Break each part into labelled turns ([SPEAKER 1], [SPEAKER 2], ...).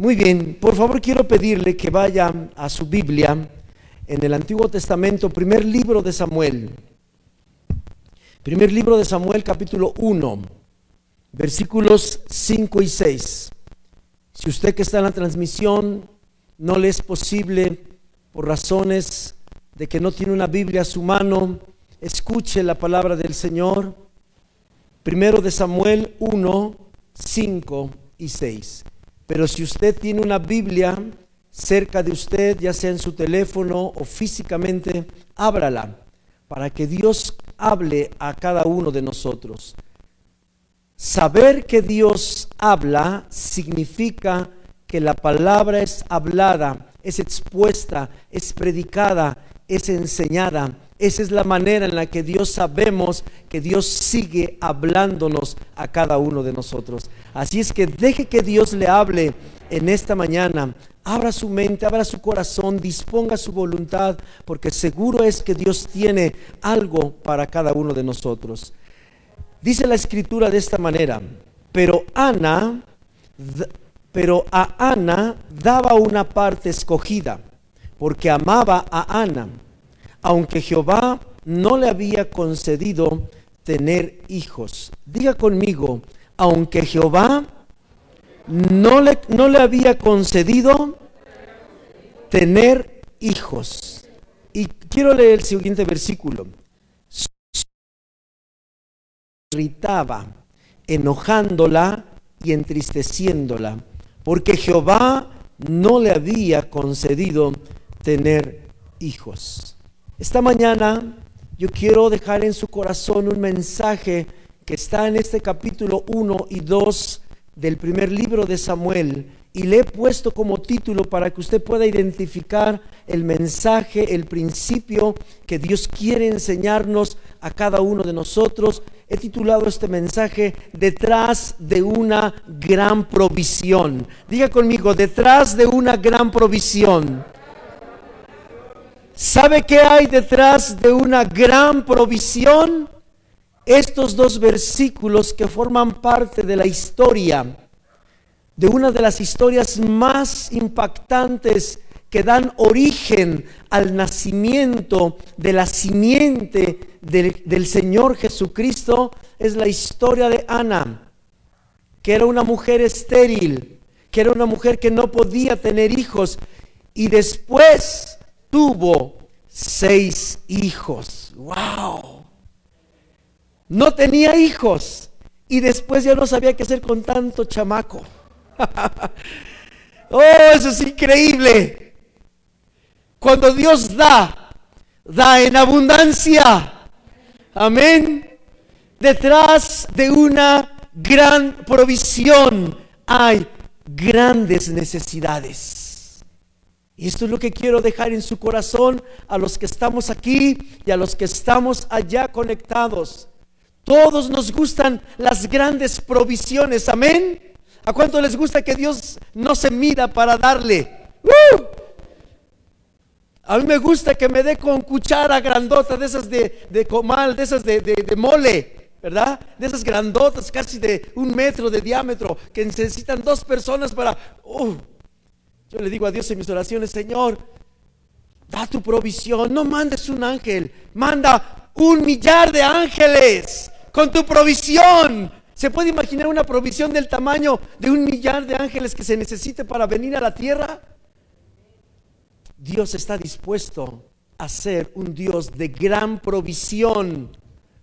[SPEAKER 1] Muy bien, por favor quiero pedirle que vaya a su Biblia en el Antiguo Testamento, primer libro de Samuel. Primer libro de Samuel capítulo 1, versículos 5 y 6. Si usted que está en la transmisión no le es posible por razones de que no tiene una Biblia a su mano, escuche la palabra del Señor. Primero de Samuel 1, 5 y 6. Pero si usted tiene una Biblia cerca de usted, ya sea en su teléfono o físicamente, ábrala para que Dios hable a cada uno de nosotros. Saber que Dios habla significa que la palabra es hablada, es expuesta, es predicada, es enseñada. Esa es la manera en la que Dios sabemos que Dios sigue hablándonos a cada uno de nosotros. Así es que deje que Dios le hable en esta mañana. Abra su mente, abra su corazón, disponga su voluntad, porque seguro es que Dios tiene algo para cada uno de nosotros. Dice la escritura de esta manera, pero Ana, pero a Ana daba una parte escogida, porque amaba a Ana, aunque Jehová no le había concedido tener hijos. Diga conmigo, aunque Jehová no le, no le había concedido tener hijos. Y quiero leer el siguiente versículo irritaba, enojándola y entristeciéndola, porque Jehová no le había concedido tener hijos. Esta mañana yo quiero dejar en su corazón un mensaje que está en este capítulo 1 y 2 del primer libro de Samuel y le he puesto como título para que usted pueda identificar el mensaje, el principio que Dios quiere enseñarnos a cada uno de nosotros. He titulado este mensaje Detrás de una gran provisión. Diga conmigo, detrás de una gran provisión. ¿Sabe qué hay detrás de una gran provisión? Estos dos versículos que forman parte de la historia de una de las historias más impactantes que dan origen al nacimiento de la simiente del, Señor Jesucristo es la historia de Ana, que era una mujer estéril, que era una mujer que no podía tener hijos y después tuvo seis hijos. ¡Wow! No tenía hijos y después ya no sabía qué hacer con tanto chamaco. oh, eso es increíble. Cuando Dios da, da en abundancia. Amén. Detrás de una gran provisión hay grandes necesidades. Y esto es lo que quiero dejar en su corazón a los que estamos aquí y a los que estamos allá conectados. Todos nos gustan las grandes provisiones. Amén. ¿A cuánto les gusta que Dios no se mida para darle? ¡Uh! A mí me gusta que me dé con cuchara grandota de esas de, comal, de esas de, mole, ¿verdad? De esas grandotas, casi de un metro de diámetro, que necesitan dos personas para... Uh. Yo le digo a Dios en mis oraciones, Señor, da tu provisión, no mandes un ángel, manda un millar de ángeles con tu provisión ¿Se puede imaginar una provisión del tamaño de un millar de ángeles que se necesite para venir a la tierra? Dios está dispuesto a ser un Dios de gran provisión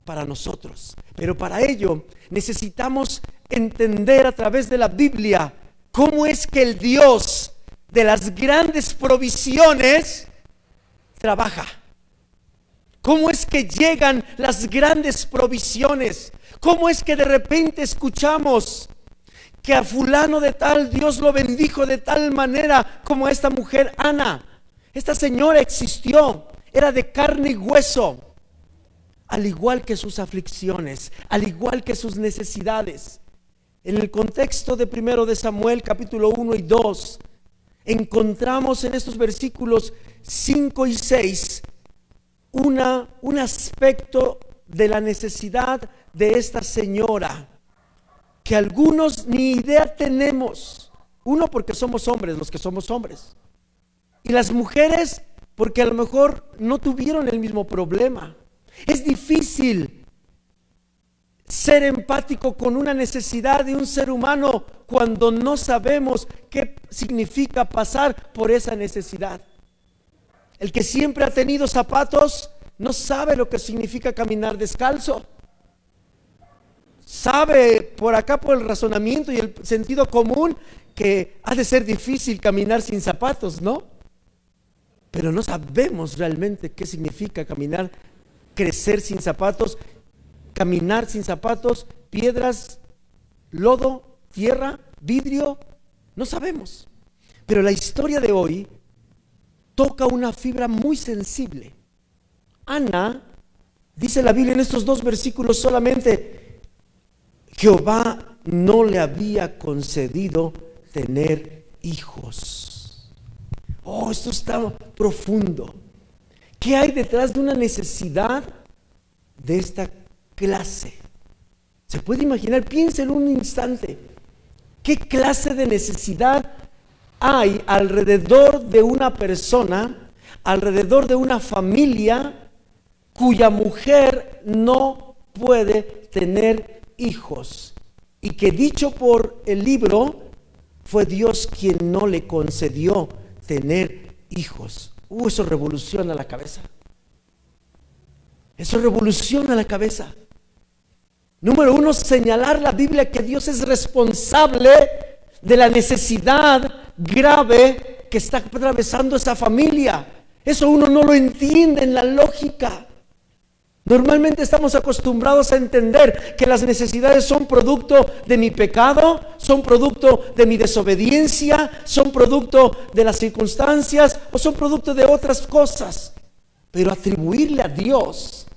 [SPEAKER 1] para nosotros. Pero para ello necesitamos entender a través de la Biblia cómo es que el Dios de las grandes provisiones trabaja. ¿Cómo es que llegan las grandes provisiones? ¿Cómo es que de repente escuchamos que a fulano de tal Dios lo bendijo de tal manera como a esta mujer Ana? Esta señora existió, era de carne y hueso, al igual que sus aflicciones, al igual que sus necesidades. En el contexto de primero de Samuel capítulo 1 y 2, encontramos en estos versículos 5 y 6 una, un aspecto de la necesidad de esta señora que algunos ni idea tenemos Uno, porque somos hombres, los que somos hombres. Y las mujeres, porque a lo mejor no tuvieron el mismo problema. Es difícil ser empático con una necesidad de un ser humano cuando no sabemos qué significa pasar por esa necesidad. El que siempre ha tenido zapatos no sabe lo que significa caminar descalzo. Sabe por acá por el razonamiento y el sentido común que ha de ser difícil caminar sin zapatos, ¿no? Pero no sabemos realmente qué significa caminar, crecer sin zapatos caminar sin zapatos, piedras, lodo, tierra, vidrio, no sabemos. Pero la historia de hoy toca una fibra muy sensible. Ana, dice la Biblia en estos dos versículos solamente, Jehová no le había concedido tener hijos. Oh, esto está profundo. ¿Qué hay detrás de una necesidad de esta clase. ¿Se puede imaginar? Piensa en un instante. ¿Qué clase de necesidad hay alrededor de una persona, alrededor de una familia cuya mujer no puede tener hijos? Y que dicho por el libro, fue Dios quien no le concedió tener hijos. Uh, eso revoluciona la cabeza. Eso revoluciona la cabeza. Número uno, señalar la Biblia que Dios es responsable de la necesidad grave que está atravesando esa familia. Eso uno no lo entiende en la lógica. Normalmente estamos acostumbrados a entender que las necesidades son producto de mi pecado, son producto de mi desobediencia, son producto de las circunstancias o son producto de otras cosas. Pero atribuirle a Dios,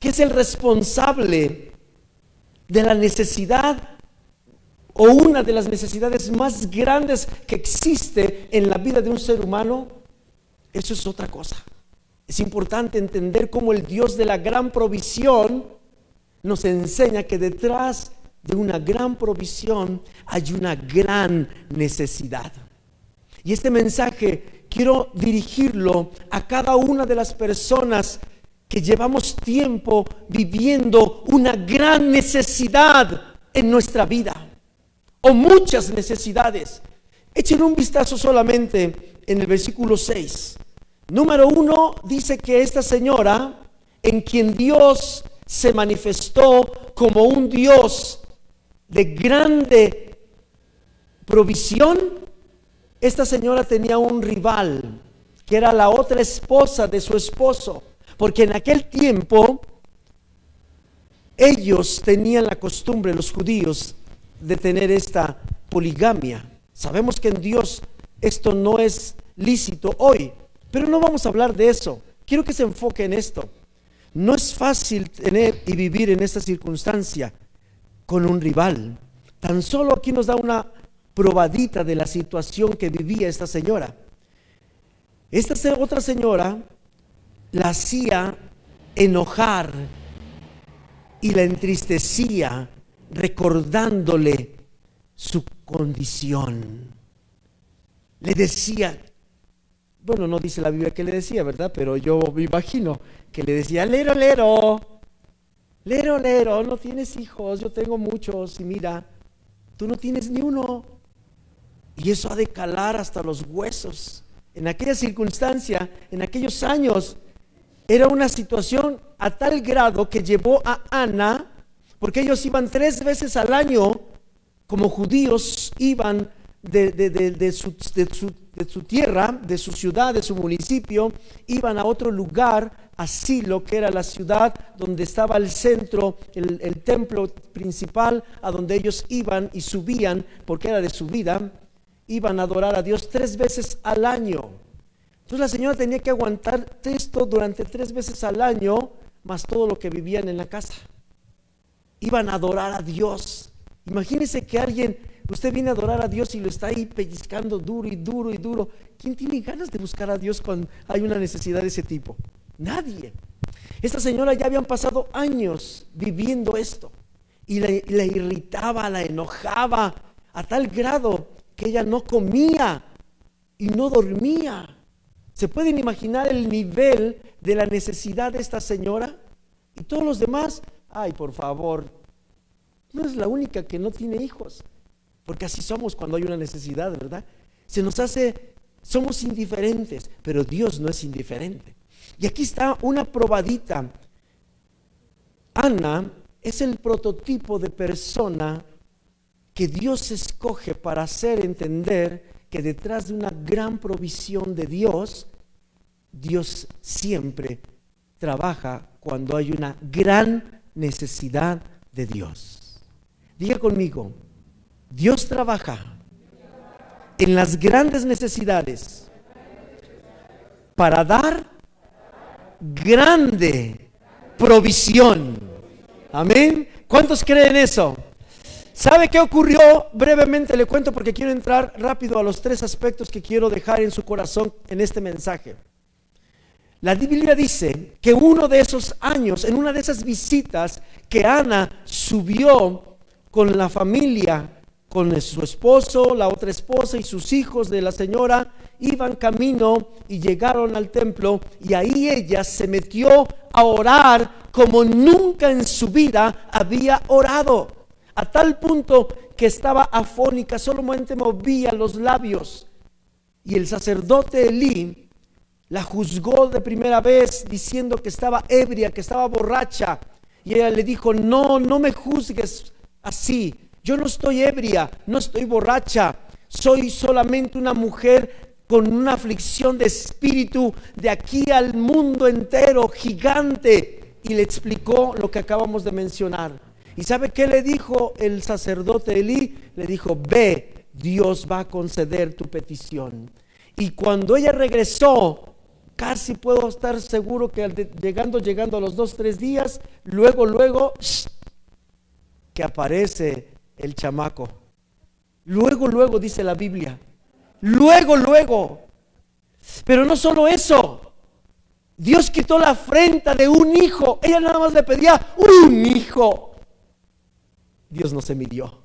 [SPEAKER 1] que es el responsable de la necesidad o una de las necesidades más grandes que existe en la vida de un ser humano, eso es otra cosa. Es importante entender cómo el Dios de la gran provisión nos enseña que detrás de una gran provisión hay una gran necesidad. Y este mensaje quiero dirigirlo a cada una de las personas que llevamos tiempo viviendo una gran necesidad en nuestra vida, o muchas necesidades. Echen un vistazo solamente en el versículo 6. Número uno dice que esta señora, en quien Dios se manifestó como un Dios de grande provisión, esta señora tenía un rival, que era la otra esposa de su esposo. Porque en aquel tiempo ellos tenían la costumbre, los judíos, de tener esta poligamia. Sabemos que en Dios esto no es lícito hoy, pero no vamos a hablar de eso. Quiero que se enfoque en esto. No es fácil tener y vivir en esta circunstancia con un rival. Tan solo aquí nos da una probadita de la situación que vivía esta señora. Esta otra señora la hacía enojar y la entristecía recordándole su condición. Le decía, bueno, no dice la Biblia que le decía, ¿verdad? Pero yo me imagino que le decía, lero, lero, lero, lero, no tienes hijos, yo tengo muchos y mira, tú no tienes ni uno. Y eso ha de calar hasta los huesos. En aquella circunstancia, en aquellos años, era una situación a tal grado que llevó a Ana, porque ellos iban tres veces al año, como judíos iban de, su, su, tierra, de su ciudad, de su municipio, iban a otro lugar, a Silo, que era la ciudad donde estaba el centro, el, el templo principal, a donde ellos iban y subían, porque era de su vida, iban a adorar a Dios tres veces al año. Entonces la señora tenía que aguantar esto durante tres veces al año, más todo lo que vivían en la casa. Iban a adorar a Dios. Imagínese que alguien, usted viene a adorar a Dios y lo está ahí pellizcando duro y duro y duro. ¿Quién tiene ganas de buscar a Dios cuando hay una necesidad de ese tipo? Nadie. Esta señora ya habían pasado años viviendo esto y la, la irritaba, la enojaba a tal grado que ella no comía y no dormía. ¿Se pueden imaginar el nivel de la necesidad de esta señora? Y todos los demás, ay, por favor, no es la única que no tiene hijos, porque así somos cuando hay una necesidad, ¿verdad? Se nos hace, somos indiferentes, pero Dios no es indiferente. Y aquí está una probadita. Ana es el prototipo de persona que Dios escoge para hacer entender que detrás de una gran provisión de Dios, Dios siempre trabaja cuando hay una gran necesidad de Dios. Diga conmigo, Dios trabaja en las grandes necesidades para dar grande provisión. Amén. ¿Cuántos creen eso? ¿Sabe qué ocurrió? Brevemente le cuento porque quiero entrar rápido a los tres aspectos que quiero dejar en su corazón en este mensaje. La Biblia dice que uno de esos años, en una de esas visitas que Ana subió con la familia, con su esposo, la otra esposa y sus hijos de la señora, iban camino y llegaron al templo y ahí ella se metió a orar como nunca en su vida había orado a tal punto que estaba afónica, solamente movía los labios. Y el sacerdote Elí la juzgó de primera vez diciendo que estaba ebria, que estaba borracha. Y ella le dijo, no, no me juzgues así. Yo no estoy ebria, no estoy borracha. Soy solamente una mujer con una aflicción de espíritu de aquí al mundo entero, gigante. Y le explicó lo que acabamos de mencionar. ¿Y sabe qué le dijo el sacerdote Elí? Le dijo, ve, Dios va a conceder tu petición. Y cuando ella regresó, casi puedo estar seguro que llegando, llegando a los dos, tres días, luego, luego, que aparece el chamaco. Luego, luego, dice la Biblia. Luego, luego. Pero no solo eso. Dios quitó la afrenta de un hijo. Ella nada más le pedía un hijo. Dios no se midió.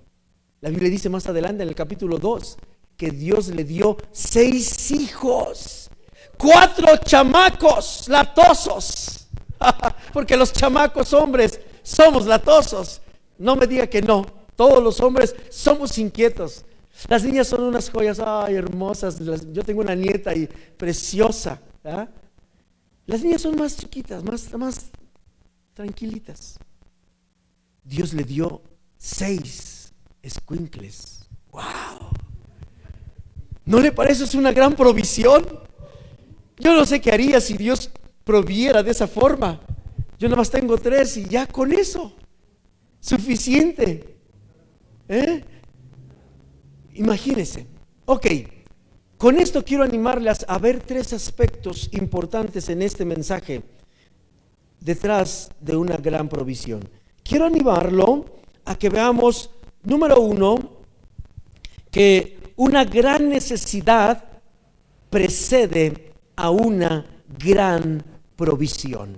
[SPEAKER 1] La Biblia dice más adelante en el capítulo 2 que Dios le dio seis hijos, cuatro chamacos latosos, porque los chamacos hombres somos latosos. No me diga que no, todos los hombres somos inquietos. Las niñas son unas joyas, ay, hermosas. Yo tengo una nieta y preciosa. Las niñas son más chiquitas, más, más tranquilitas. Dios le dio seis escuincles. ¡Wow! ¿No le parece una gran provisión? Yo no sé qué haría si Dios proviera de esa forma. Yo nada más tengo tres y ya con eso. Suficiente. ¿Eh? Imagínense. Ok, con esto quiero animarles a ver tres aspectos importantes en este mensaje detrás de una gran provisión. Quiero animarlo a que veamos, número uno, que una gran necesidad precede a una gran provisión.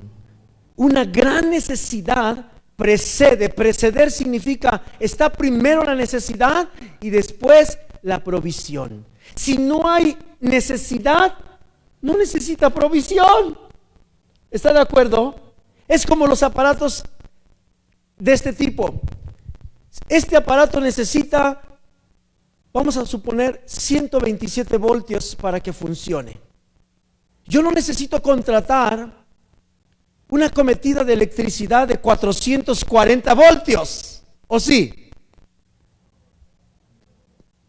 [SPEAKER 1] Una gran necesidad precede. Preceder significa está primero la necesidad y después la provisión. Si no hay necesidad, no necesita provisión. ¿Está de acuerdo? Es como los aparatos de este tipo. Este aparato necesita, vamos a suponer, 127 voltios para que funcione. Yo no necesito contratar una cometida de electricidad de 440 voltios, ¿o sí?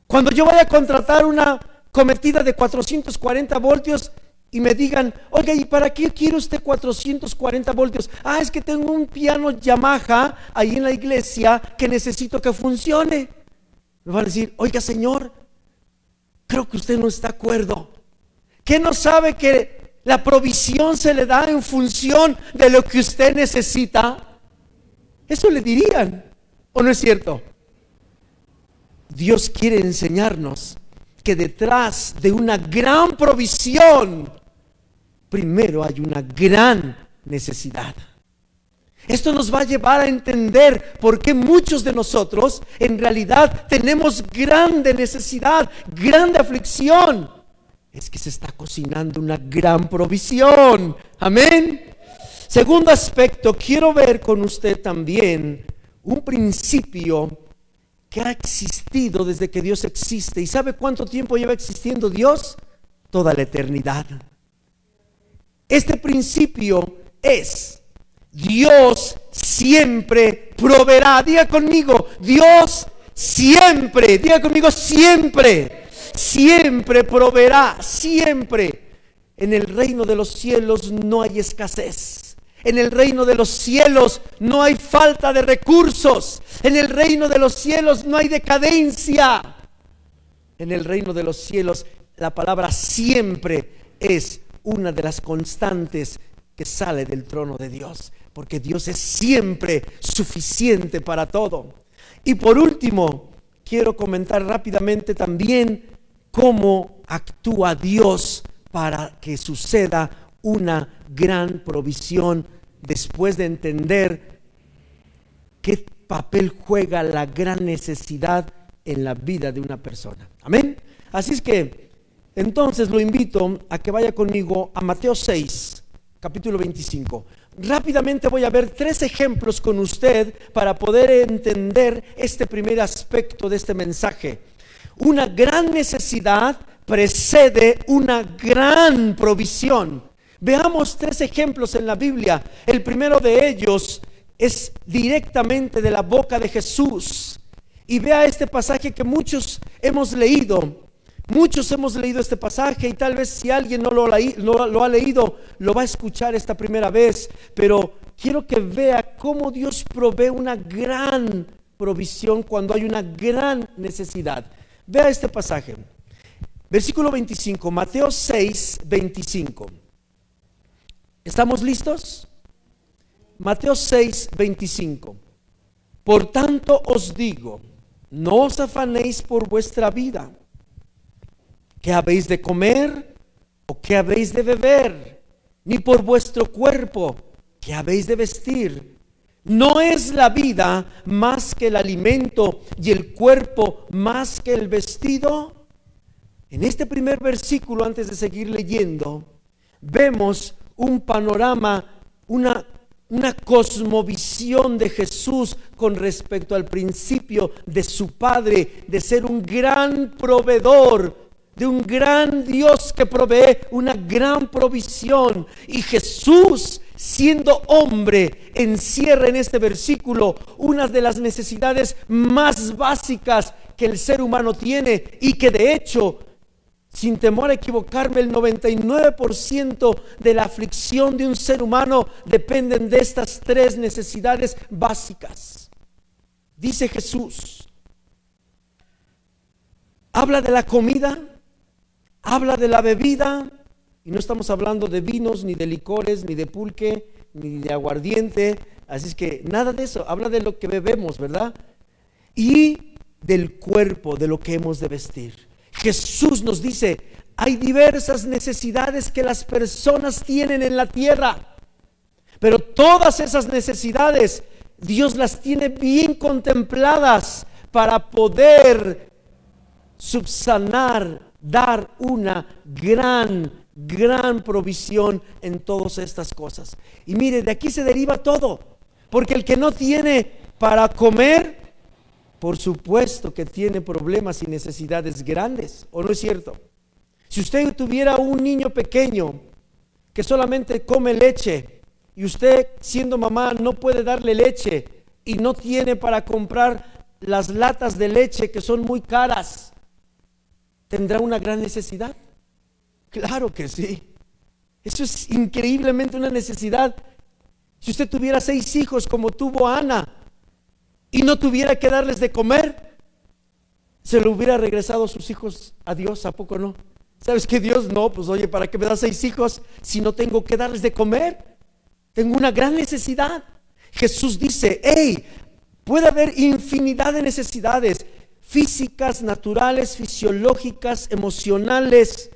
[SPEAKER 1] Cuando yo vaya a contratar una cometida de 440 voltios, y me digan, oiga, ¿y para qué quiere usted 440 voltios? Ah, es que tengo un piano Yamaha ahí en la iglesia que necesito que funcione. Me van a decir, oiga, señor, creo que usted no está de acuerdo. ¿Qué no sabe que la provisión se le da en función de lo que usted necesita? Eso le dirían, ¿o no es cierto? Dios quiere enseñarnos que detrás de una gran provisión primero hay una gran necesidad. Esto nos va a llevar a entender por qué muchos de nosotros en realidad tenemos grande necesidad, grande aflicción. Es que se está cocinando una gran provisión. Amén. Segundo aspecto, quiero ver con usted también un principio que ha existido desde que Dios existe. ¿Y sabe cuánto tiempo lleva existiendo Dios? Toda la eternidad. Este principio es Dios siempre proveerá. Diga conmigo, Dios siempre, diga conmigo siempre, siempre proveerá, siempre. En el reino de los cielos no hay escasez. En el reino de los cielos no hay falta de recursos. En el reino de los cielos no hay decadencia. En el reino de los cielos la palabra siempre es una de las constantes que sale del trono de Dios porque Dios es siempre suficiente para todo. Y por último, quiero comentar rápidamente también cómo actúa Dios para que suceda una gran provisión después de entender qué papel juega la gran necesidad en la vida de una persona. Amén. Así es que entonces lo invito a que vaya conmigo a Mateo 6, capítulo 25. Rápidamente voy a ver tres ejemplos con usted para poder entender este primer aspecto de este mensaje. Una gran necesidad precede una gran provisión. Veamos tres ejemplos en la Biblia. El primero de ellos es directamente de la boca de Jesús. Y vea este pasaje que muchos hemos leído. Muchos hemos leído este pasaje y tal vez si alguien no lo, ha leído, lo va a escuchar esta primera vez, pero quiero que vea cómo Dios provee una gran provisión cuando hay una gran necesidad. Vea este pasaje. Versículo 25, Mateo 6, 25. ¿Estamos listos? Mateo 6, 25. Por tanto os digo, no os afanéis por vuestra vida ¿qué habéis de comer o qué habéis de beber? Ni por vuestro cuerpo, ¿qué habéis de vestir? ¿No es la vida más que el alimento y el cuerpo más que el vestido? En este primer versículo, antes de seguir leyendo, vemos un panorama, una, una cosmovisión de Jesús con respecto al principio de su Padre, de ser un gran proveedor de un gran Dios que provee una gran provisión. Y Jesús, siendo hombre, encierra en este versículo una de las necesidades más básicas que el ser humano tiene y que de hecho, sin temor a equivocarme, el 99% de la aflicción de un ser humano dependen de estas tres necesidades básicas. Dice Jesús, habla de la comida, habla de la bebida, y no estamos hablando de vinos, ni de licores, ni de pulque, ni de aguardiente, así es que nada de eso, habla de lo que bebemos, ¿verdad? Y del cuerpo, de lo que hemos de vestir. Jesús nos dice, hay diversas necesidades que las personas tienen en la tierra, pero todas esas necesidades Dios las tiene bien contempladas para poder subsanar dar una gran, gran provisión en todas estas cosas. Y mire, de aquí se deriva todo, porque el que no tiene para comer, por supuesto que tiene problemas y necesidades grandes, ¿o no es cierto? Si usted tuviera un niño pequeño que solamente come leche y usted siendo mamá no puede darle leche y no tiene para comprar las latas de leche que son muy caras, ¿Tendrá una gran necesidad? Claro que sí. Eso es increíblemente una necesidad. Si usted tuviera seis hijos como tuvo Ana y no tuviera que darles de comer, se le hubiera regresado sus hijos a Dios, ¿a poco no? ¿Sabes que Dios no? Pues oye, ¿para qué me da seis hijos si no tengo que darles de comer? Tengo una gran necesidad. Jesús dice, hey, puede haber infinidad de necesidades físicas, naturales, fisiológicas, emocionales,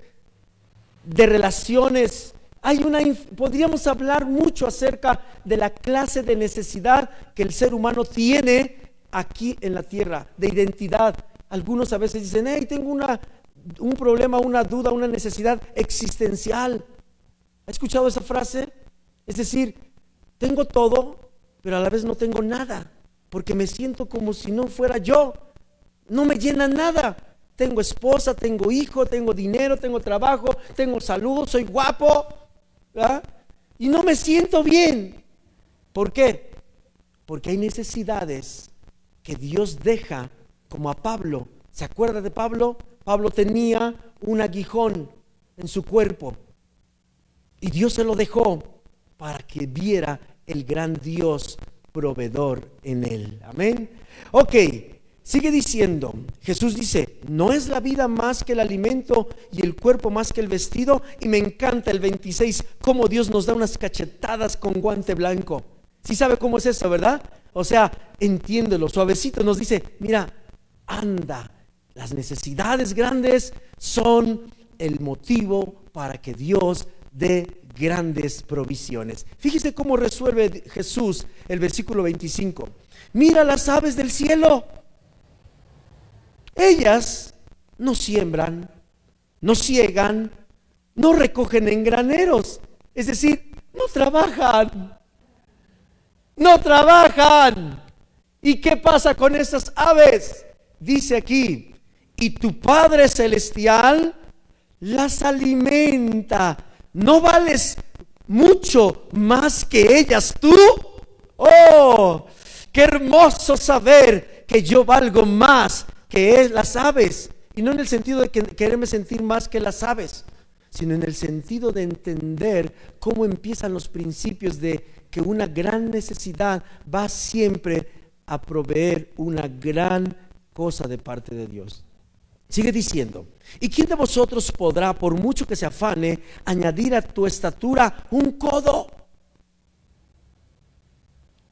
[SPEAKER 1] de relaciones Hay una, podríamos hablar mucho acerca de la clase de necesidad que el ser humano tiene aquí en la tierra, de identidad. Algunos a veces dicen, hey, tengo una, un problema, una duda, una necesidad existencial. ¿Ha escuchado esa frase? Es decir, tengo todo, pero a la vez no tengo nada, porque me siento como si no fuera yo. No me llena nada. Tengo esposa, tengo hijo, tengo dinero, tengo trabajo, tengo salud, soy guapo. Y no me siento bien. ¿Por qué? Porque hay necesidades que Dios deja, como a Pablo. ¿Se acuerda de Pablo? Pablo tenía un aguijón en su cuerpo y Dios se lo dejó para que viera el gran Dios proveedor en él. Amén. Ok, sigue diciendo, Jesús dice, no es la vida más que el alimento y el cuerpo más que el vestido. Y me encanta el 26, cómo Dios nos da unas cachetadas con guante blanco. Si sabe cómo es eso, ¿verdad? O sea, entiéndelo, suavecito nos dice, mira, anda, las necesidades grandes son el motivo para que Dios dé grandes provisiones. Fíjese cómo resuelve Jesús el versículo 25. Mira las aves del cielo. Ellas no siembran, no ciegan, no recogen en graneros. Es decir, no trabajan. No trabajan. ¿Y qué pasa con esas aves? Dice aquí, y tu Padre Celestial las alimenta ¿No vales mucho más que ellas tú? Oh, qué hermoso saber que yo valgo más que las aves. Y no en el sentido de que quererme sentir más que las aves, sino en el sentido de entender cómo empiezan los principios de que una gran necesidad va siempre a proveer una gran cosa de parte de Dios. Sigue diciendo, ¿y quién de vosotros podrá, por mucho que se afane, añadir a tu estatura un codo?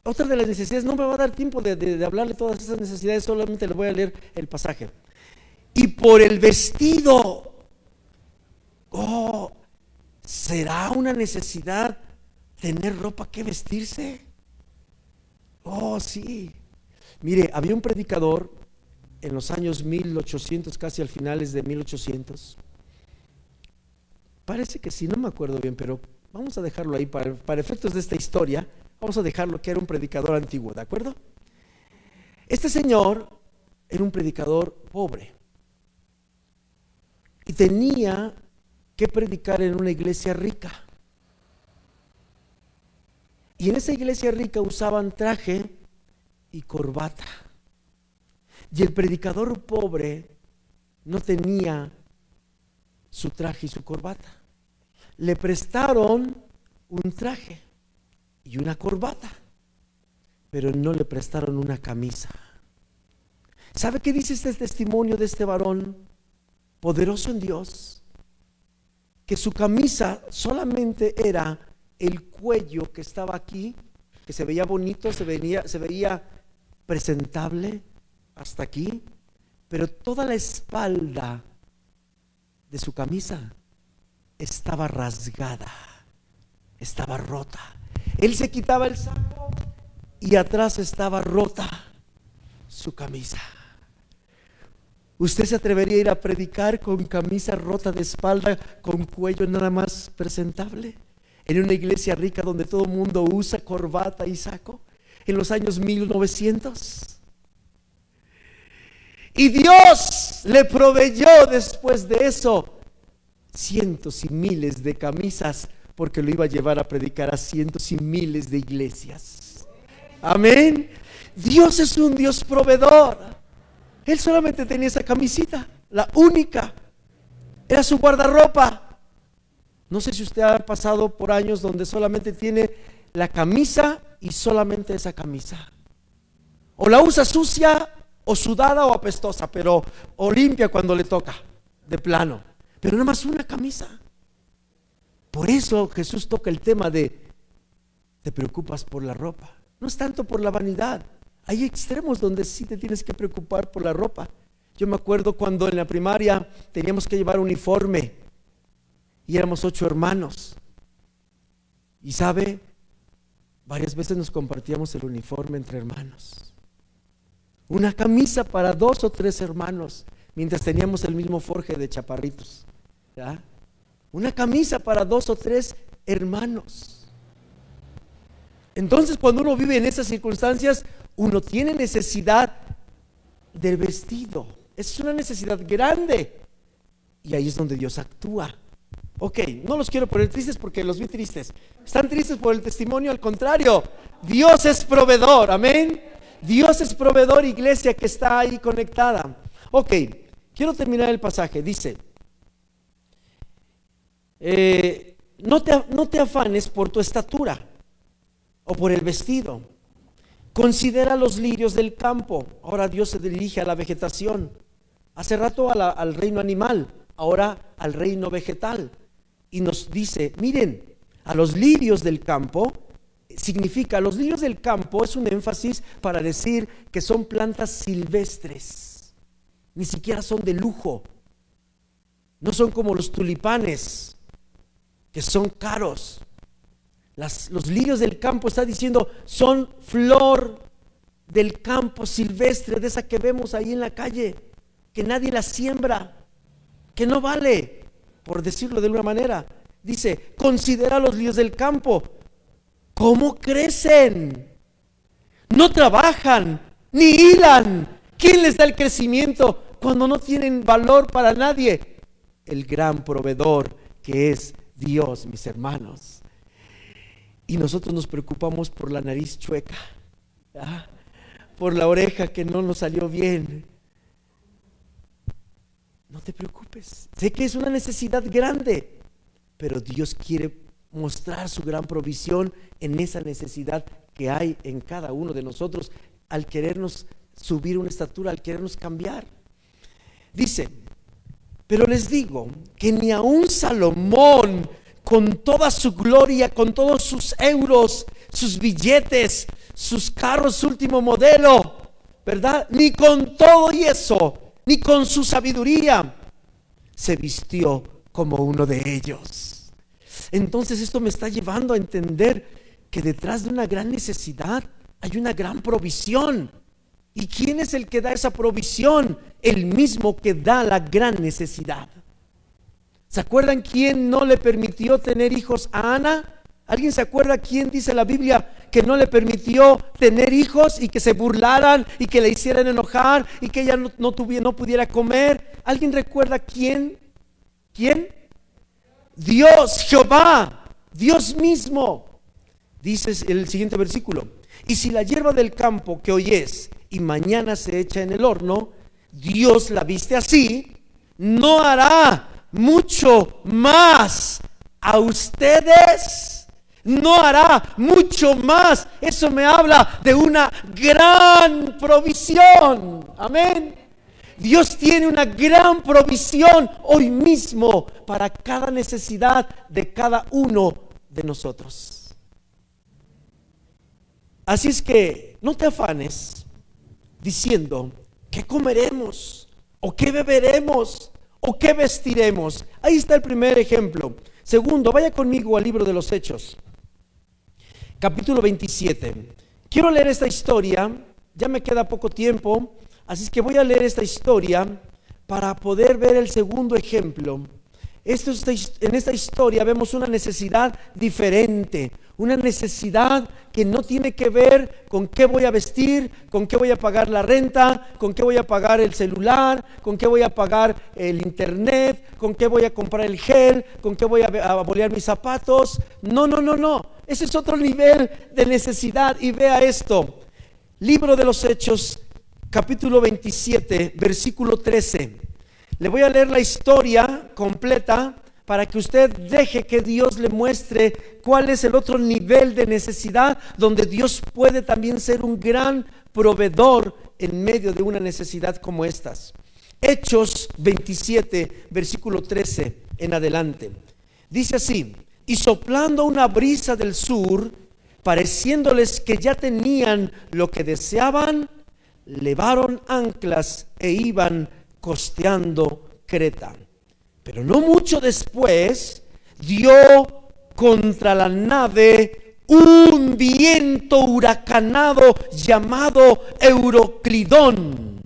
[SPEAKER 1] Otra de las necesidades, no me va a dar tiempo de, de hablarle todas esas necesidades, solamente le voy a leer el pasaje. Y por el vestido, oh, ¿será una necesidad tener ropa que vestirse? Oh, sí. Mire, había un predicador en los años 1800, casi al finales de 1800. Parece que sí, no me acuerdo bien, pero vamos a dejarlo ahí para, para efectos de esta historia. Vamos a dejarlo que era un predicador antiguo, ¿de acuerdo? Este señor era un predicador pobre y tenía que predicar en una iglesia rica. Y en esa iglesia rica usaban traje y corbata. Y el predicador pobre no tenía su traje y su corbata. Le prestaron un traje y una corbata, pero no le prestaron una camisa. ¿Sabe qué dice este testimonio de este varón poderoso en Dios? Que su camisa solamente era el cuello que estaba aquí, que se veía bonito, se veía, se veía presentable, hasta aquí, pero toda la espalda de su camisa estaba rasgada, estaba rota. Él se quitaba el saco y atrás estaba rota su camisa. ¿Usted se atrevería a ir a predicar con camisa rota de espalda, con cuello nada más presentable? En una iglesia rica donde todo el mundo usa corbata y saco, en los años 1900. Y Dios le proveyó después de eso cientos y miles de camisas porque lo iba a llevar a predicar a cientos y miles de iglesias. Amén. Dios es un Dios proveedor. Él solamente tenía esa camisita, la única. Era su guardarropa. No sé si usted ha pasado por años donde solamente tiene la camisa y solamente esa camisa. O la usa sucia o sudada o apestosa, pero o limpia cuando le toca, de plano. Pero nada más una camisa. Por eso Jesús toca el tema de te preocupas por la ropa. No es tanto por la vanidad. Hay extremos donde sí te tienes que preocupar por la ropa. Yo me acuerdo cuando en la primaria teníamos que llevar uniforme y éramos ocho hermanos. Y sabe, varias veces nos compartíamos el uniforme entre hermanos. Una camisa para dos o tres hermanos, mientras teníamos el mismo forje de chaparritos. Una camisa para dos o tres hermanos. Entonces, cuando uno vive en esas circunstancias, uno tiene necesidad del vestido. Es una necesidad grande. Y ahí es donde Dios actúa. Ok, no los quiero poner tristes porque los vi tristes. Están tristes por el testimonio, al contrario. Dios es proveedor, amén. Dios es proveedor, iglesia que está ahí conectada. Ok, quiero terminar el pasaje. Dice, eh, no, te, no te afanes por tu estatura o por el vestido. Considera los lirios del campo. Ahora Dios se dirige a la vegetación. Hace rato al reino animal, ahora al reino vegetal. Y nos dice, miren, a los lirios del campo, significa, los lirios del campo es un énfasis para decir que son plantas silvestres. Ni siquiera son de lujo. No son como los tulipanes, que son caros. los lirios del campo, está diciendo, son flor del campo silvestre, de esa que vemos ahí en la calle que nadie la siembra, que no vale, por decirlo de una manera. Dice, considera los líos del campo, cómo crecen. No trabajan, ni hilan. ¿Quién les da el crecimiento cuando no tienen valor para nadie? El gran proveedor que es Dios, mis hermanos. Y nosotros nos preocupamos por la nariz chueca, por la oreja que no nos salió bien, no te preocupes. Sé que es una necesidad grande, pero Dios quiere mostrar su gran provisión en esa necesidad que hay en cada uno de nosotros al querernos subir una estatura, al querernos cambiar. Dice, pero les digo que ni aun Salomón, con toda su gloria, con todos sus euros, sus billetes, sus carros último modelo, ¿verdad? Ni con todo y eso ni con su sabiduría se vistió como uno de ellos. Entonces esto me está llevando a entender que detrás de una gran necesidad hay una gran provisión. ¿Y quién es el que da esa provisión? El mismo que da la gran necesidad. ¿Se acuerdan quién no le permitió tener hijos a Ana? ¿Alguien se acuerda quién dice la Biblia que no le permitió tener hijos y que se burlaran y que le hicieran enojar y que ella no, tuviera, no pudiera comer? ¿Alguien recuerda quién? ¿Quién? Dios, Jehová, Dios mismo. Dice el siguiente versículo. Y si la hierba del campo que hoy es y mañana se echa en el horno, Dios la viste así, no hará mucho más a ustedes no hará mucho más. Eso me habla de una gran provisión. Amén. Dios tiene una gran provisión hoy mismo para cada necesidad de cada uno de nosotros. Así es que no te afanes diciendo, ¿qué comeremos? ¿O qué beberemos? ¿O qué vestiremos? Ahí está el primer ejemplo. Segundo, vaya conmigo al libro de los Hechos capítulo 27. Quiero leer esta historia, ya me queda poco tiempo, así que voy a leer esta historia para poder ver el segundo ejemplo. Esto, en esta historia vemos una necesidad diferente, una necesidad que no tiene que ver con qué voy a vestir, con qué voy a pagar la renta, con qué voy a pagar el celular, con qué voy a pagar el internet, con qué voy a comprar el gel, con qué voy a, a bolear mis zapatos. No, no, no, no. Ese es otro nivel de necesidad. Y vea esto. Libro de los Hechos, capítulo 27, versículo 13. Le voy a leer la historia completa para que usted deje que Dios le muestre cuál es el otro nivel de necesidad donde Dios puede también ser un gran proveedor en medio de una necesidad como estas. Hechos 27, versículo 13 en adelante. Dice así, y soplando una brisa del sur, pareciéndoles que ya tenían lo que deseaban, levaron anclas e iban costeando Creta. Pero no mucho después dio contra la nave un viento huracanado llamado Euroclidón.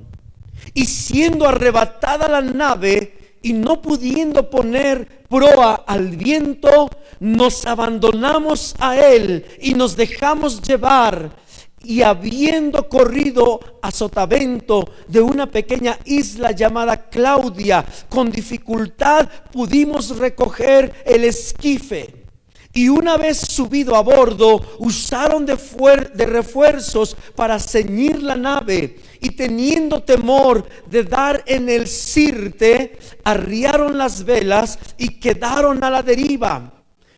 [SPEAKER 1] Y siendo arrebatada la nave y no pudiendo poner proa al viento, nos abandonamos a él y nos dejamos llevar y habiendo corrido a sotavento de una pequeña isla llamada Claudia, con dificultad pudimos recoger el esquife. Y una vez subido a bordo, usaron de, de refuerzos para ceñir la nave. Y teniendo temor de dar en el sirte, arriaron las velas y quedaron a la deriva.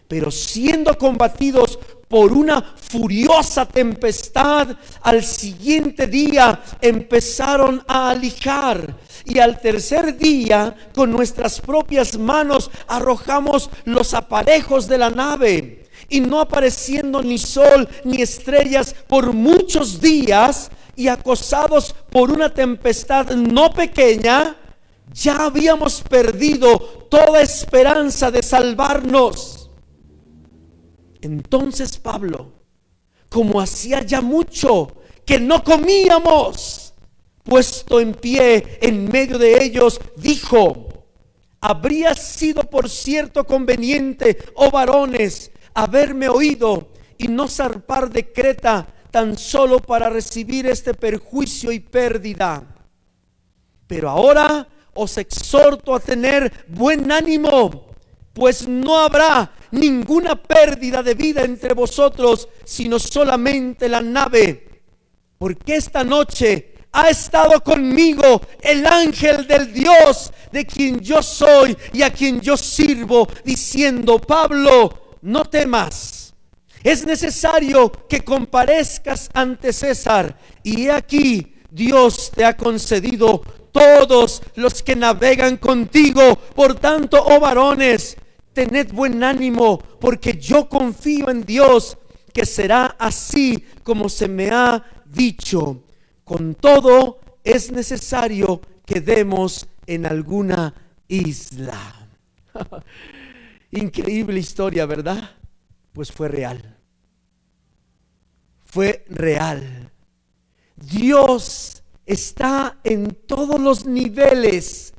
[SPEAKER 1] Pero siendo combatidos por una furiosa tempestad, al siguiente día empezaron a alijar. Y al tercer día, con nuestras propias manos, arrojamos los aparejos de la nave. Y no apareciendo ni sol ni estrellas por muchos días, y acosados por una tempestad no pequeña, ya habíamos perdido toda esperanza de salvarnos. Entonces Pablo, como hacía ya mucho que no comíamos, puesto en pie en medio de ellos, dijo, habría sido por cierto conveniente, oh varones, haberme oído y no zarpar de Creta tan solo para recibir este perjuicio y pérdida. Pero ahora os exhorto a tener buen ánimo, pues no habrá ninguna pérdida de vida entre vosotros, sino solamente la nave. Porque esta noche ha estado conmigo el ángel del Dios de quien yo soy y a quien yo sirvo, diciendo, Pablo, no temas. Es necesario que comparezcas ante César. Y he aquí, Dios te ha concedido todos los que navegan contigo. Por tanto, oh varones, tened buen ánimo, porque yo confío en Dios, que será así como se me ha dicho. Con todo, es necesario que demos en alguna isla. Increíble historia, ¿verdad? Pues fue real. Fue real. Dios está en todos los niveles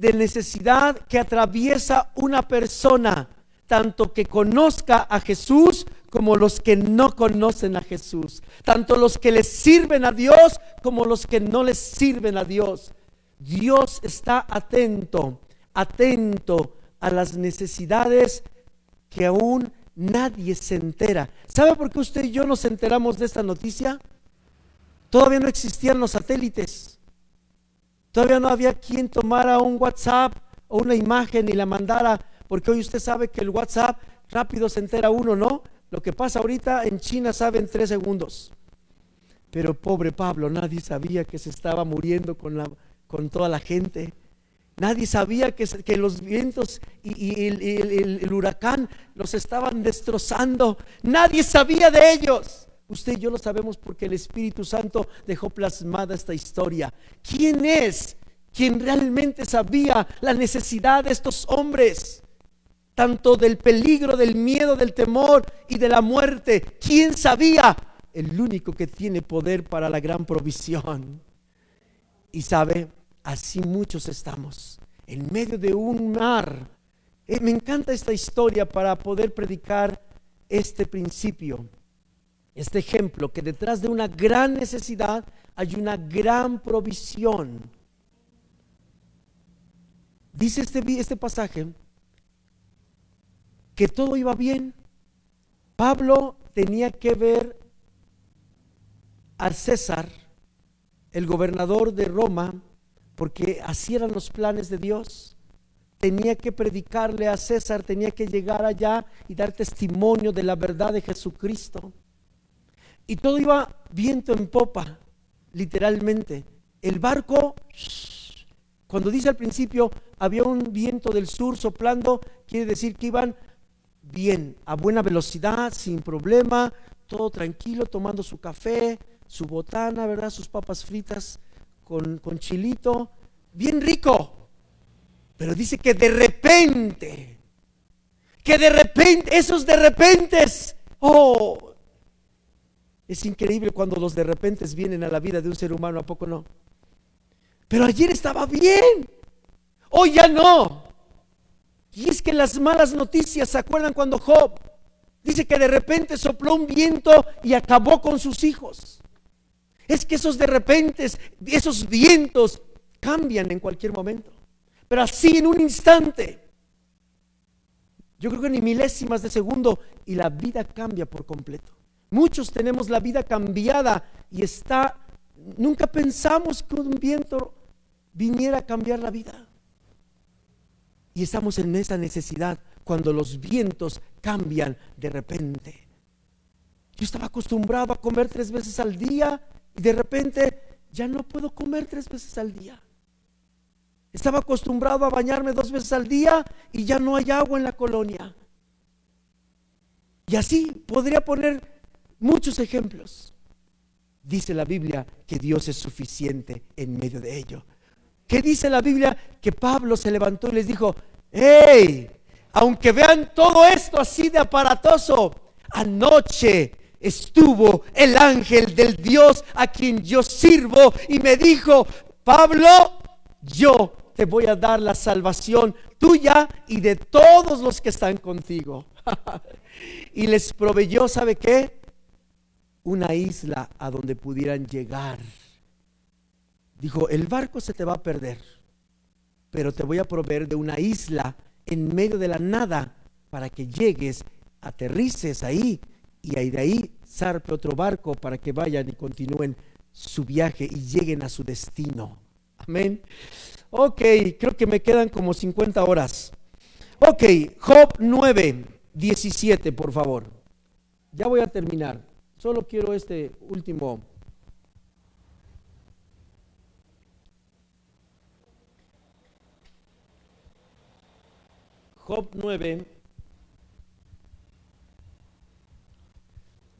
[SPEAKER 1] de necesidad que atraviesa una persona, tanto que conozca a Jesús como los que no conocen a Jesús, tanto los que le sirven a Dios como los que no les sirven a Dios. Dios está atento, atento a las necesidades que aún nadie se entera. ¿Sabe por qué usted y yo nos enteramos de esta noticia? Todavía no existían los satélites. Todavía no había quien tomara un WhatsApp o una imagen y la mandara, porque hoy usted sabe que el WhatsApp rápido se entera uno, ¿no? Lo que pasa ahorita en China sabe en tres segundos. Pero pobre Pablo, nadie sabía que se estaba muriendo con, la, con toda la gente. Nadie sabía que, que los vientos y, el, huracán los estaban destrozando. Nadie sabía de ellos. Usted y yo lo sabemos porque el Espíritu Santo dejó plasmada esta historia. ¿Quién es quien realmente sabía la necesidad de estos hombres? Tanto del peligro, del miedo, del temor y de la muerte. ¿Quién sabía? El único que tiene poder para la gran provisión. Y sabe, así muchos estamos, en medio de un mar. Eh, me encanta esta historia para poder predicar este principio este ejemplo que detrás de una gran necesidad hay una gran provisión. Dice este, este pasaje que todo iba bien. Pablo tenía que ver al César, el gobernador de Roma, porque así eran los planes de Dios. Tenía que predicarle a César, tenía que llegar allá y dar testimonio de la verdad de Jesucristo. Y todo iba viento en popa, literalmente. El barco, cuando dice al principio, había un viento del sur soplando, quiere decir que iban bien, a buena velocidad, sin problema, todo tranquilo, tomando su café, su botana, ¿verdad? Sus papas fritas con, con chilito, bien rico. Pero dice que de repente que de repente, esos de repentes, oh, es increíble cuando los de repentes vienen a la vida de un ser humano, ¿a poco no? Pero ayer estaba bien, hoy ya no. Y es que las malas noticias, ¿se acuerdan cuando Job dice que de repente sopló un viento y acabó con sus hijos? Es que esos de repente, esos vientos cambian en cualquier momento. Pero así en un instante. Yo creo que ni milésimas de segundo y la vida cambia por completo. Muchos tenemos la vida cambiada y está, nunca pensamos que un viento viniera a cambiar la vida. Y estamos en esa necesidad cuando los vientos cambian de repente. Yo estaba acostumbrado a comer tres veces al día y de repente ya no puedo comer tres veces al día. Estaba acostumbrado a bañarme dos veces al día y ya no hay agua en la colonia. Y así podría poner muchos ejemplos. Dice la Biblia que Dios es suficiente en medio de ello. ¿Qué dice la Biblia? Que Pablo se levantó y les dijo, hey, aunque vean todo esto así de aparatoso, anoche estuvo el ángel del Dios a quien yo sirvo y me dijo, Pablo, yo te voy a dar la salvación tuya y de todos los que están contigo. y les proveyó, ¿sabe qué? Una isla a donde pudieran llegar. Dijo, el barco se te va a perder, pero te voy a proveer de una isla en medio de la nada para que llegues, aterrices ahí y de ahí zarpe otro barco para que vayan y continúen su viaje y lleguen a su destino. Amén. Ok, creo que me quedan como 50 horas. Ok, Job 9, 17, por favor. Ya voy a terminar. Solo quiero este último Job 9,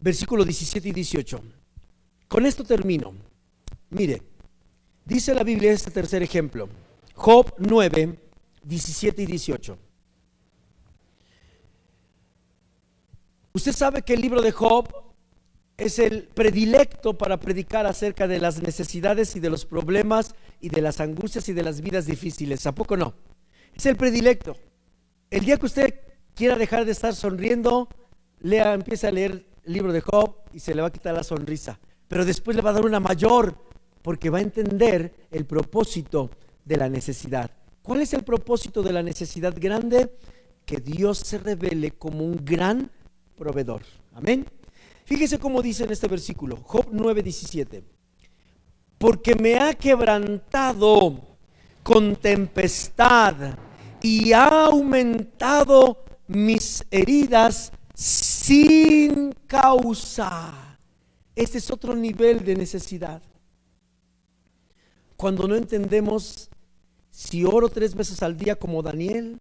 [SPEAKER 1] versículo 17 y 18. Con esto termino. Mire, dice la Biblia este tercer ejemplo. Job 9, 17 y 18. Usted sabe que el libro de Job es el predilecto para predicar acerca de las necesidades y de los problemas y de las angustias y de las vidas difíciles. ¿A poco no? Es el predilecto. El día que usted quiera dejar de estar sonriendo, lea, empieza a leer el libro de Job y se le va a quitar la sonrisa. Pero después le va a dar una mayor porque va a entender el propósito de la necesidad. ¿Cuál es el propósito de la necesidad grande? Que Dios se revele como un gran proveedor. Amén. Fíjese cómo dice en este versículo, Job 9:17. Porque me ha quebrantado con tempestad y ha aumentado mis heridas sin causa. Este es otro nivel de necesidad. Cuando no entendemos si oro tres veces al día como Daniel,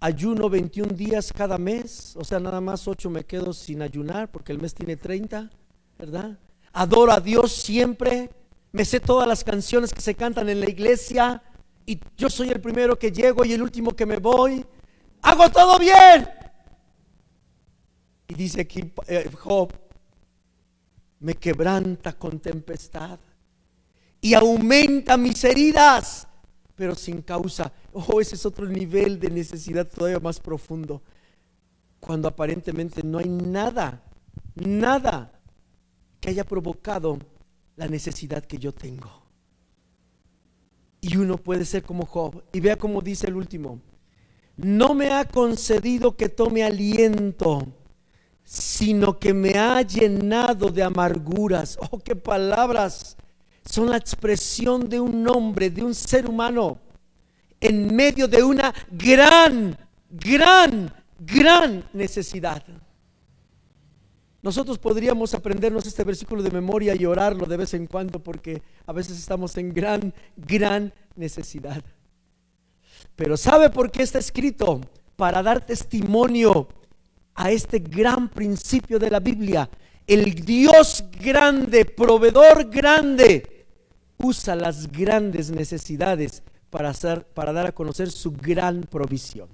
[SPEAKER 1] ayuno 21 días cada mes, o sea, nada más ocho me quedo sin ayunar porque el mes tiene 30, ¿verdad? Adoro a Dios siempre, me sé todas las canciones que se cantan en la iglesia, y yo soy el primero que llego y el último que me voy. Hago todo bien. Y dice aquí eh, Job, me quebranta con tempestad y aumenta mis heridas, pero sin causa. Oh, ese es otro nivel de necesidad todavía más profundo. Cuando aparentemente no hay nada, nada que haya provocado la necesidad que yo tengo. Y uno puede ser como Job. Y vea cómo dice el último. No me ha concedido que tome aliento, sino que me ha llenado de amarguras. Oh, qué palabras. Son la expresión de un hombre, de un ser humano, en medio de una gran, gran, gran necesidad. Nosotros podríamos aprendernos este versículo de memoria y orarlo de vez en cuando porque a veces estamos en gran, gran necesidad. Pero ¿sabe por qué está escrito? Para dar testimonio a este gran principio de la Biblia. El Dios grande, proveedor grande, usa las grandes necesidades para, hacer, para dar a conocer su gran provisión.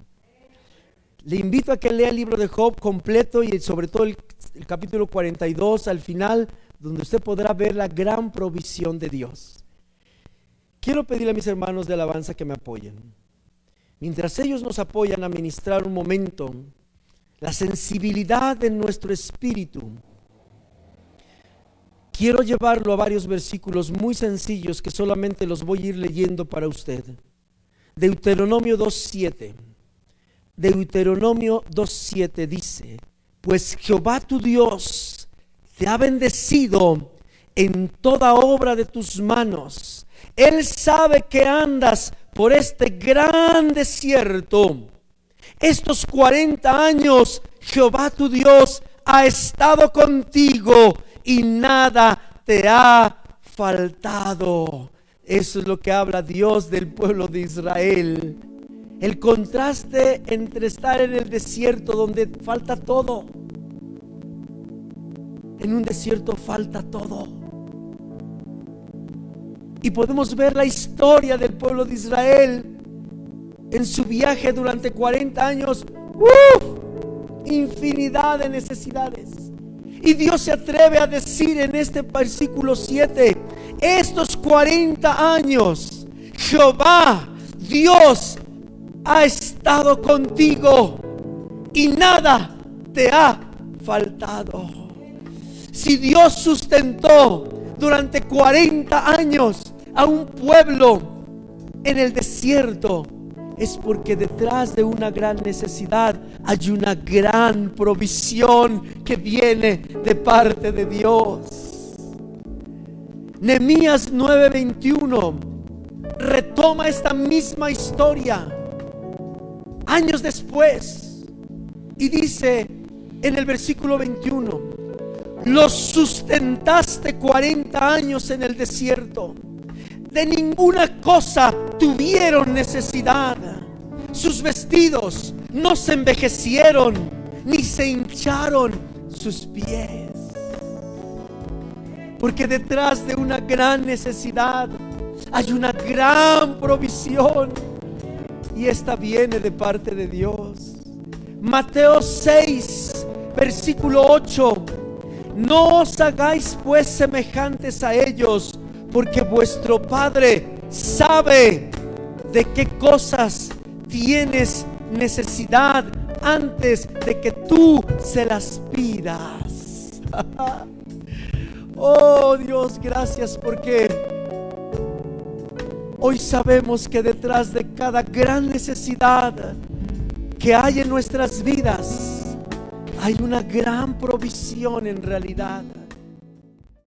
[SPEAKER 1] Le invito a que lea el libro de Job completo y sobre todo el, el capítulo 42 al final, donde usted podrá ver la gran provisión de Dios. Quiero pedirle a mis hermanos de alabanza que me apoyen. Mientras ellos nos apoyan a ministrar un momento, la sensibilidad de nuestro espíritu, quiero llevarlo a varios versículos muy sencillos que solamente los voy a ir leyendo para usted. Deuteronomio 2.7. Deuteronomio 2.7 dice, pues Jehová tu Dios te ha bendecido en toda obra de tus manos. Él sabe que andas por este gran desierto. Estos 40 años Jehová tu Dios ha estado contigo y nada te ha faltado. Eso es lo que habla Dios del pueblo de Israel. El contraste entre estar en el desierto donde falta todo. En un desierto falta todo. Y podemos ver la historia del pueblo de Israel en su viaje durante 40 años. Infinidad de necesidades. Y Dios se atreve a decir en este versículo 7, estos 40 años, Jehová, Dios, ha estado contigo y nada te ha faltado. Si Dios sustentó durante 40 años a un pueblo en el desierto, es porque detrás de una gran necesidad hay una gran provisión que viene de parte de Dios. Nehemías 9:21 retoma esta misma historia años después. Y dice en el versículo 21, los sustentaste 40 años en el desierto. De ninguna cosa tuvieron necesidad. Sus vestidos no se envejecieron, ni se hincharon sus pies. Porque detrás de una gran necesidad hay una gran provisión y esta viene de parte de Dios. Mateo 6, versículo 8. No os hagáis pues semejantes a ellos, porque vuestro Padre sabe de qué cosas tienes necesidad antes de que tú se las pidas. oh Dios, gracias porque Hoy sabemos que detrás de cada gran necesidad que hay en nuestras vidas, hay una gran provisión en realidad.